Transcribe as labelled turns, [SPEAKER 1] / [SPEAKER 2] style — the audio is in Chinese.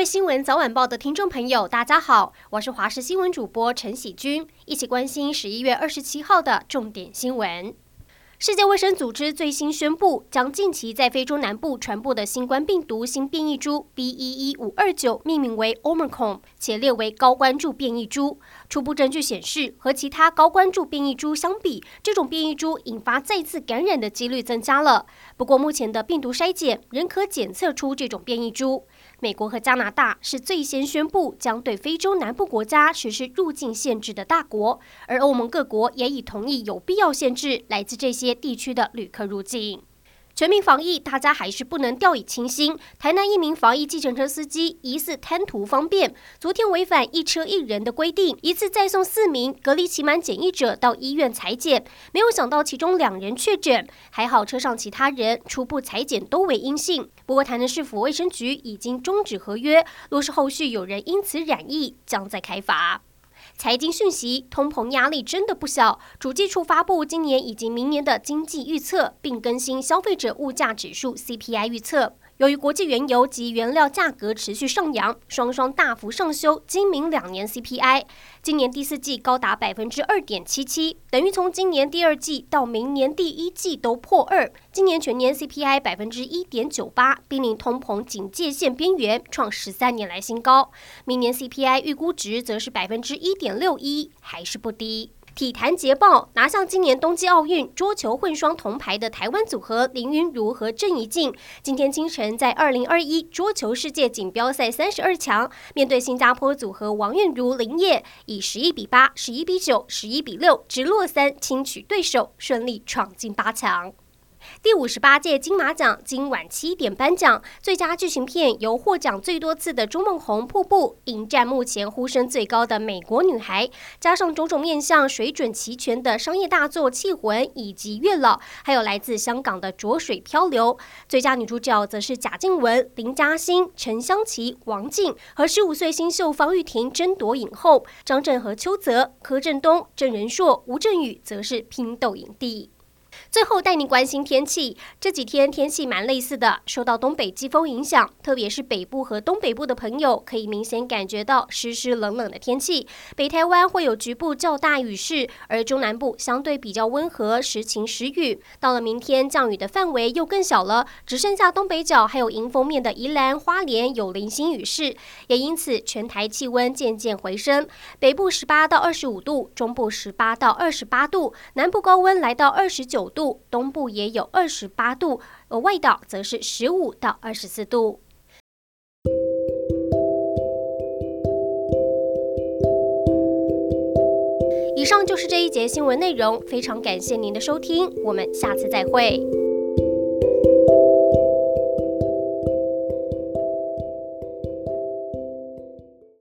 [SPEAKER 1] 位新闻早晚报的听众朋友，大家好，我是华视新闻主播陈喜君，一起关心十一月二十七号的重点新闻。世界卫生组织最新宣布，将近期在非洲南部传播的新冠病毒新变异株 B. 一一五二九命名为 Omicron，且列为高关注变异株。初步证据显示，和其他高关注变异株相比，这种变异株引发再次感染的几率增加了。不过，目前的病毒筛检仍可检测出这种变异株。美国和加拿大是最先宣布将对非洲南部国家实施入境限制的大国，而欧盟各国也已同意有必要限制来自这些地区的旅客入境。全民防疫，大家还是不能掉以轻心。台南一名防疫计程车司机疑似贪图方便，昨天违反一车一人的规定，一次再送四名隔离期满检疫者到医院采检，没有想到其中两人确诊，还好车上其他人初步采检都为阴性。不过台南市府卫生局已经终止合约，若是后续有人因此染疫，将再开罚。财经讯息，通膨压力真的不小。主计处发布今年以及明年的经济预测，并更新消费者物价指数 CPI 预测。由于国际原油及原料价格持续上扬，双双大幅上修今明两年 CPI。今年第四季高达百分之二点七七，等于从今年第二季到明年第一季都破二。今年全年 CPI 百分之一点九八，濒临通膨警戒线边缘，创十三年来新高。明年 CPI 预估值则是百分之一点六一，还是不低。体坛捷报，拿下今年冬季奥运桌球混双铜牌的台湾组合林昀儒和郑怡静，今天清晨在二零二一桌球世界锦标赛三十二强，面对新加坡组合王韵如林烨，以十一比八、十一比九、十一比六直落三轻取对手，顺利闯进八强。第五十八届金马奖今晚七点颁奖，最佳剧情片由获奖最多次的钟孟宏《瀑布》迎战目前呼声最高的《美国女孩》，加上种种面向水准齐全的商业大作《气魂》以及《月老》，还有来自香港的《浊水漂流》。最佳女主角则是贾静雯、林嘉欣、陈香琪、王静和十五岁新秀方玉婷争夺影后，张震和邱泽、柯震东、郑人硕、吴镇宇则是拼斗影帝。最后带您关心天气，这几天天气蛮类似的，受到东北季风影响，特别是北部和东北部的朋友可以明显感觉到湿湿冷冷的天气。北台湾会有局部较大雨势，而中南部相对比较温和，时晴时雨。到了明天，降雨的范围又更小了，只剩下东北角还有迎风面的宜兰花莲有零星雨势，也因此全台气温渐渐回升，北部十八到二十五度，中部十八到二十八度，南部高温来到二十九度，东部也有二十八度，而外岛则是十五到二十四度。以上就是这一节新闻内容，非常感谢您的收听，我们下次再会。